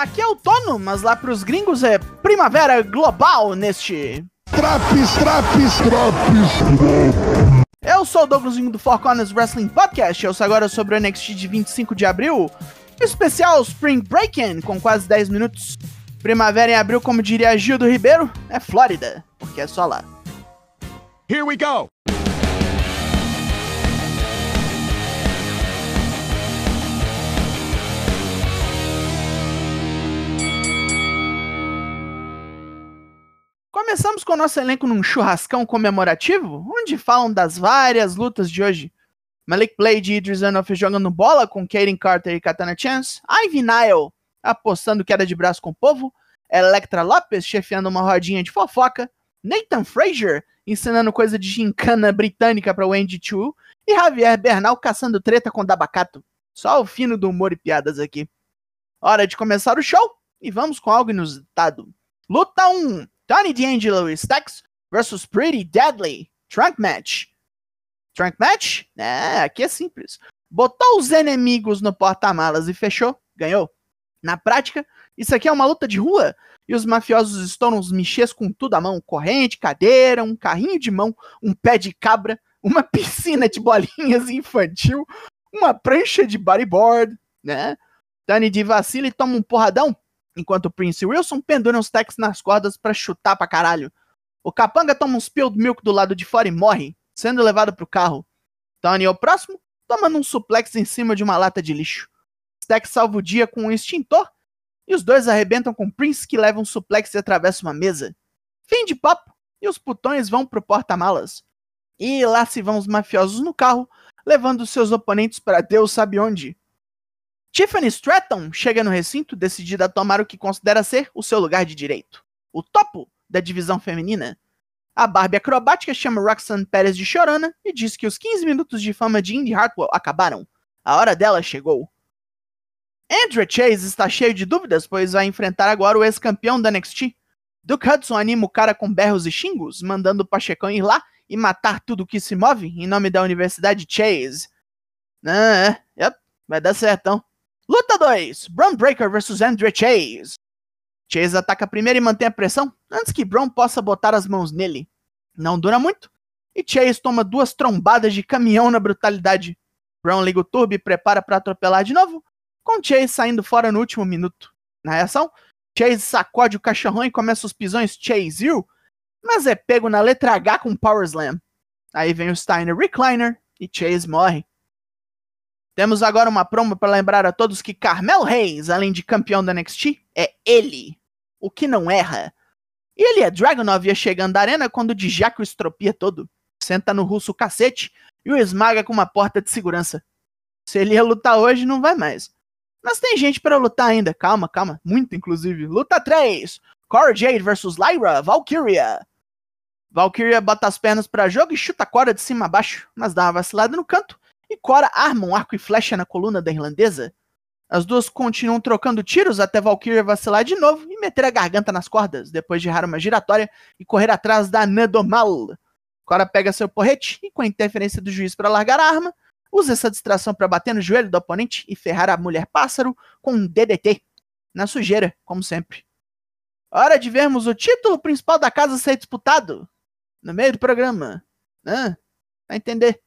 Aqui é outono, mas lá pros gringos é primavera global neste. Traps, traps, traps. Eu sou o Douglasinho do Four Corners Wrestling Podcast. Eu sou agora sobre o NXT de 25 de abril. Especial Spring Breaking, com quase 10 minutos. Primavera em abril, como diria Gildo Ribeiro, é Flórida, porque é só lá. Here we go. Começamos com o nosso elenco num churrascão comemorativo, onde falam das várias lutas de hoje. Malik Blade e Idris Enoff jogando bola com Kaden Carter e Katana Chance, Ivy Nile apostando queda de braço com o povo, Electra Lopes chefiando uma rodinha de fofoca, Nathan Frazier ensinando coisa de gincana britânica para Wendy Chu e Javier Bernal caçando treta com Dabacato. Só o fino do humor e piadas aqui. Hora de começar o show e vamos com algo inusitado. Luta 1: Tony D'Angelo e Stax versus Pretty Deadly. Trunk Match. Trunk Match? É, aqui é simples. Botou os inimigos no porta-malas e fechou, ganhou. Na prática, isso aqui é uma luta de rua e os mafiosos estão nos michês com tudo à mão: corrente, cadeira, um carrinho de mão, um pé de cabra, uma piscina de bolinhas infantil, uma prancha de bodyboard, né? Tony de vacila e toma um porradão, enquanto Prince Wilson pendura os techs nas cordas para chutar pra caralho. O capanga toma um spilled milk do lado de fora e morre, sendo levado pro carro. Tony é o próximo, tomando um suplex em cima de uma lata de lixo. Stack salva o dia com um extintor e os dois arrebentam com Prince que leva um suplex e atravessa uma mesa. Fim de papo e os putões vão pro porta-malas. E lá se vão os mafiosos no carro, levando seus oponentes para Deus sabe onde. Tiffany Stratton chega no recinto decidida a tomar o que considera ser o seu lugar de direito, o topo da divisão feminina. A Barbie acrobática chama Roxanne Pérez de chorona e diz que os 15 minutos de fama de Indy Hartwell acabaram. A hora dela chegou. Andrew Chase está cheio de dúvidas, pois vai enfrentar agora o ex-campeão da NXT. Duke Hudson anima o cara com berros e xingos, mandando o Pachecão ir lá e matar tudo que se move em nome da Universidade Chase. Ah, é, yep, vai dar certão. Luta 2: Braun Breaker vs Andrew Chase. Chase ataca primeiro e mantém a pressão antes que Braun possa botar as mãos nele. Não dura muito e Chase toma duas trombadas de caminhão na brutalidade. Braun liga o turbo e prepara para atropelar de novo, com Chase saindo fora no último minuto. Na reação, Chase sacode o cachorrão e começa os pisões Chase You, mas é pego na letra H com Power Slam. Aí vem o Steiner Recliner e Chase morre. Temos agora uma promo para lembrar a todos que Carmelo Reis, além de campeão da NXT, é ele, o que não erra. E ele é Dragunov ia chegando da arena quando o Djaco estropia todo, senta no russo cacete e o esmaga com uma porta de segurança. Se ele ia lutar hoje, não vai mais. Mas tem gente para lutar ainda. Calma, calma. Muito, inclusive. Luta 3. Cora Jade versus Lyra Valkyria. Valkyria bota as pernas para jogo e chuta a Cora de cima a baixo, mas dá uma vacilada no canto. E Cora arma um arco e flecha na coluna da irlandesa. As duas continuam trocando tiros até Valkyria vacilar de novo e meter a garganta nas cordas, depois de errar uma giratória e correr atrás da Nadomal. Cora pega seu porrete e, com a interferência do juiz para largar a arma, usa essa distração para bater no joelho do oponente e ferrar a mulher pássaro com um DDT. Na sujeira, como sempre. Hora de vermos o título principal da casa ser disputado. No meio do programa. Ah, vai entender.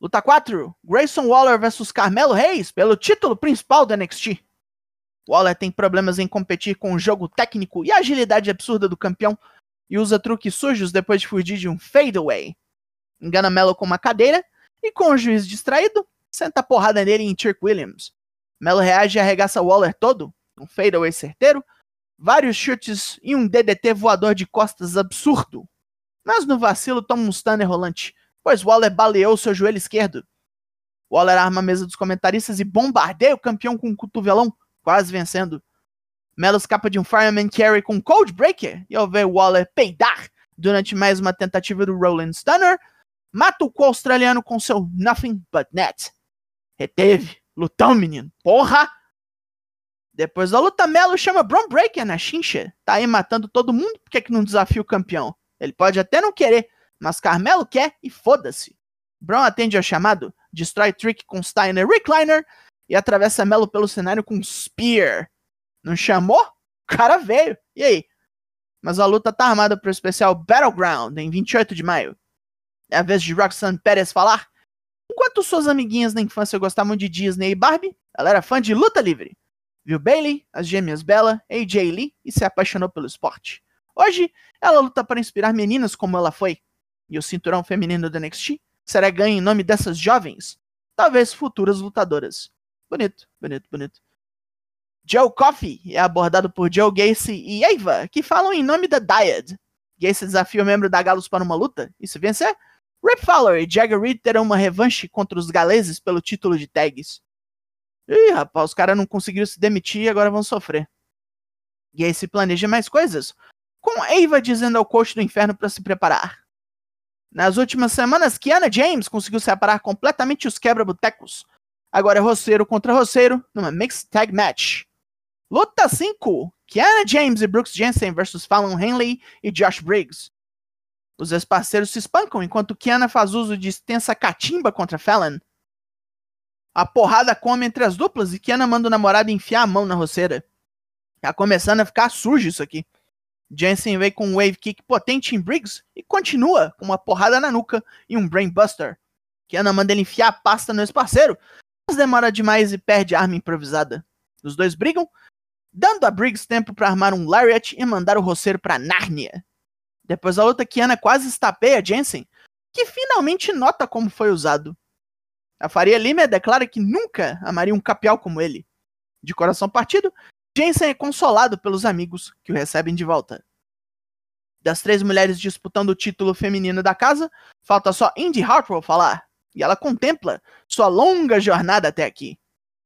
Luta 4. Grayson Waller versus Carmelo Reis pelo título principal da NXT. Waller tem problemas em competir com o jogo técnico e a agilidade absurda do campeão e usa truques sujos depois de fugir de um fadeaway. Engana Melo com uma cadeira e com o juiz distraído, senta a porrada nele em Turk Williams. Melo reage e arregaça Waller todo, um fadeaway certeiro, vários chutes e um DDT voador de costas absurdo. Mas no vacilo toma um stunner rolante, pois Waller baleou seu joelho esquerdo. Waller arma a mesa dos comentaristas e bombardeia o campeão com um cotovelão, quase vencendo. Melo escapa de um Fireman Carry com Cold Breaker e ao ver Waller peidar durante mais uma tentativa do Rolling Stunner, mata o australiano com seu Nothing But Net. Reteve. Lutão, menino. Porra! Depois da luta, Melo chama Bron Breaker na chincha. Tá aí matando todo mundo, por que, que não desafia o campeão? Ele pode até não querer, mas Carmelo quer e foda-se. Brown atende ao chamado, destrói Trick com Steiner Recliner e atravessa Melo pelo cenário com Spear. Não chamou? O cara veio. E aí? Mas a luta tá armada pro especial Battleground em 28 de maio. É a vez de Roxanne Perez falar. Enquanto suas amiguinhas na infância gostavam de Disney e Barbie, ela era fã de luta livre. Viu Bailey, as gêmeas Bella, AJ Lee e se apaixonou pelo esporte. Hoje, ela luta para inspirar meninas como ela foi. E o cinturão feminino do NXT será ganho em nome dessas jovens, talvez futuras lutadoras. Bonito, bonito, bonito. Joe Coffey é abordado por Joe Gacy e Ava, que falam em nome da Dyad. Gacy desafia o membro da Galos para uma luta, e se vencer, Rip Fowler e Jagger Reed terão uma revanche contra os galeses pelo título de tags. Ih, rapaz, os caras não conseguiram se demitir e agora vão sofrer. Gacy planeja mais coisas, com Ava dizendo ao coach do inferno para se preparar. Nas últimas semanas, Kiana James conseguiu separar completamente os quebra-botecos. Agora é roceiro contra roceiro numa Mixed Tag Match. Luta 5: Kiana James e Brooks Jensen versus Fallon Henley e Josh Briggs. Os ex-parceiros se espancam enquanto Kiana faz uso de extensa catimba contra Fallon. A porrada come entre as duplas e Kiana manda o namorado enfiar a mão na roceira. Tá começando a ficar sujo isso aqui. Jensen vem com um wave kick potente em Briggs e continua com uma porrada na nuca e um brainbuster. Kiana manda ele enfiar a pasta no ex-parceiro, mas demora demais e perde a arma improvisada. Os dois brigam, dando a Briggs tempo para armar um lariat e mandar o roceiro para Nárnia. Depois da luta, Kiana quase estapeia Jensen, que finalmente nota como foi usado. A Faria Lima declara que nunca amaria um capial como ele. De coração partido, Jensen é consolado pelos amigos que o recebem de volta. Das três mulheres disputando o título feminino da casa, falta só Indy Hartwell falar, e ela contempla sua longa jornada até aqui.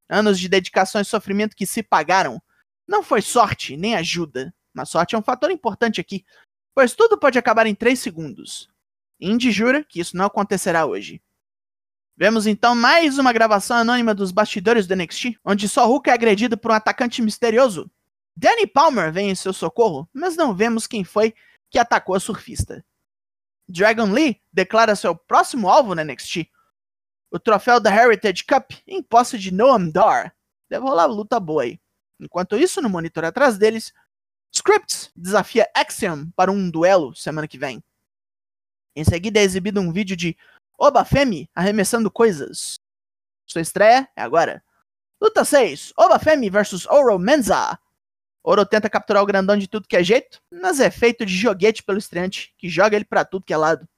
Anos de dedicação e sofrimento que se pagaram. Não foi sorte nem ajuda, mas sorte é um fator importante aqui, pois tudo pode acabar em três segundos. Indy jura que isso não acontecerá hoje. Vemos então mais uma gravação anônima dos bastidores do NXT, onde só Hulk é agredido por um atacante misterioso. Danny Palmer vem em seu socorro, mas não vemos quem foi que atacou a surfista. Dragon Lee declara seu próximo alvo no NXT. O troféu da Heritage Cup em posse de Noam Dar. Deve rolar luta boa aí. Enquanto isso, no monitor atrás deles, Scripts desafia Axiom para um duelo semana que vem. Em seguida é exibido um vídeo de Oba Femi arremessando coisas. Sua estreia é agora. Luta 6: Oba Femi vs Oro Menza. Oro tenta capturar o grandão de tudo que é jeito, mas é feito de joguete pelo estreante, que joga ele para tudo que é lado.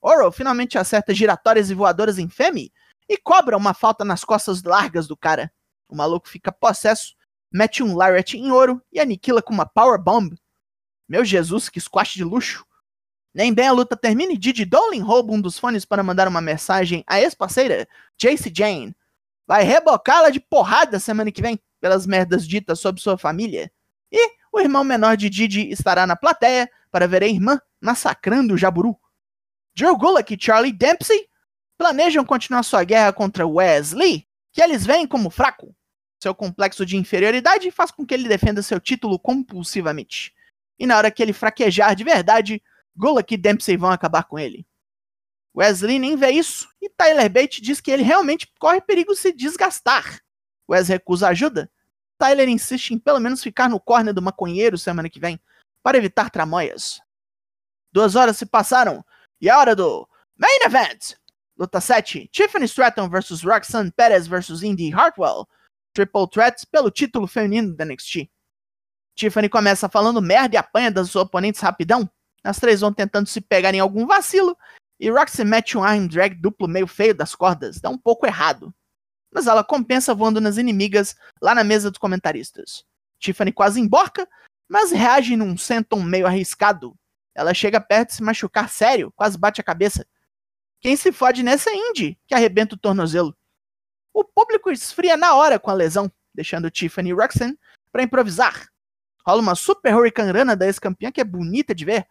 Oro finalmente acerta giratórias e voadoras em Femi e cobra uma falta nas costas largas do cara. O maluco fica possesso, mete um Lariat em ouro e aniquila com uma Power Bomb. Meu Jesus, que squash de luxo! Nem bem a luta termina e Didi Dolin rouba um dos fones para mandar uma mensagem à ex-parceira, Jace Jane. Vai rebocá-la de porrada semana que vem pelas merdas ditas sobre sua família. E o irmão menor de Didi estará na plateia para ver a irmã massacrando o Jaburu. Joe Gulak e Charlie Dempsey planejam continuar sua guerra contra Wesley, que eles veem como fraco. Seu complexo de inferioridade faz com que ele defenda seu título compulsivamente. E na hora que ele fraquejar de verdade, Gulak e Dempsey vão acabar com ele. Wesley nem vê isso e Tyler Bate diz que ele realmente corre perigo de se desgastar. Wes recusa ajuda. Tyler insiste em pelo menos ficar no corner do maconheiro semana que vem, para evitar tramóias. Duas horas se passaram e a hora do Main Event! Luta 7: Tiffany Stratton vs Roxanne Perez vs Indy Hartwell. Triple Threat pelo título feminino da NXT. Tiffany começa falando merda e apanha das oponentes rapidão, as três vão tentando se pegar em algum vacilo, e Roxy mete um arm drag duplo meio feio das cordas, dá um pouco errado. Mas ela compensa voando nas inimigas lá na mesa dos comentaristas. Tiffany quase emborca, mas reage num senton meio arriscado. Ela chega perto de se machucar sério, quase bate a cabeça. Quem se fode nessa é Indy, que arrebenta o tornozelo. O público esfria na hora com a lesão, deixando Tiffany e Roxanne para improvisar. Rola uma super Hurricane Rana da ex-campeã que é bonita de ver,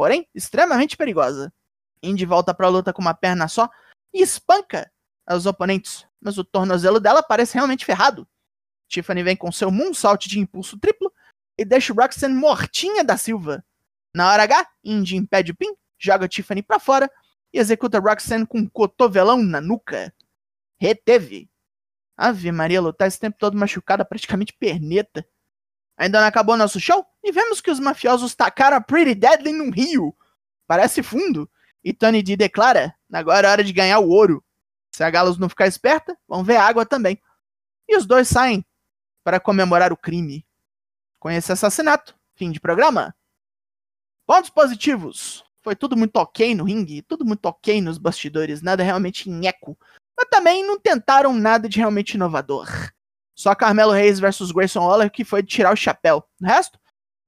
porém extremamente perigosa. Indy volta para a luta com uma perna só e espanca os oponentes, mas o tornozelo dela parece realmente ferrado. Tiffany vem com seu moonsault de impulso triplo e deixa Roxanne mortinha da Silva. Na hora H, Indy impede o pin, joga Tiffany para fora e executa Roxanne com um cotovelão na nuca. Reteve. Ave Maria lutar esse tempo todo machucada, praticamente perneta. Ainda não acabou nosso show? E vemos que os mafiosos tacaram a Pretty Deadly num rio. Parece fundo. E Tony D declara: agora é hora de ganhar o ouro. Se a Galos não ficar esperta, vão ver água também. E os dois saem para comemorar o crime. Com esse assassinato, fim de programa. Pontos positivos. Foi tudo muito ok no ringue, tudo muito ok nos bastidores, nada realmente nheco. Mas também não tentaram nada de realmente inovador. Só Carmelo Reis versus Grayson Waller que foi de tirar o chapéu. O resto,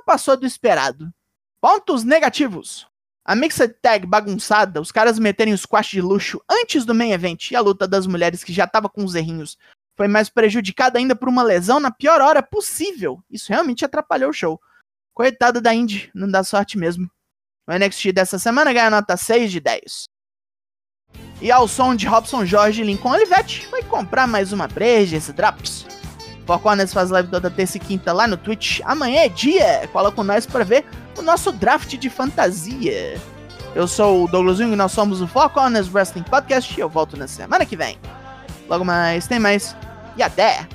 passou do esperado. Pontos negativos. A Mixed Tag bagunçada, os caras meterem os squash de luxo antes do main event e a luta das mulheres que já tava com os errinhos foi mais prejudicada ainda por uma lesão na pior hora possível. Isso realmente atrapalhou o show. Coitado da Indy, não dá sorte mesmo. O NXT dessa semana ganha nota 6 de 10. E ao som de Robson Jorge e Lincoln Olivetti, vai comprar mais uma Brejas Drops. Four Corners faz live toda terça e quinta lá no Twitch. Amanhã é dia, cola com nós para ver o nosso draft de fantasia. Eu sou o Douglas Jung e nós somos o Four Wrestling Podcast e eu volto na semana que vem. Logo mais, tem mais e até!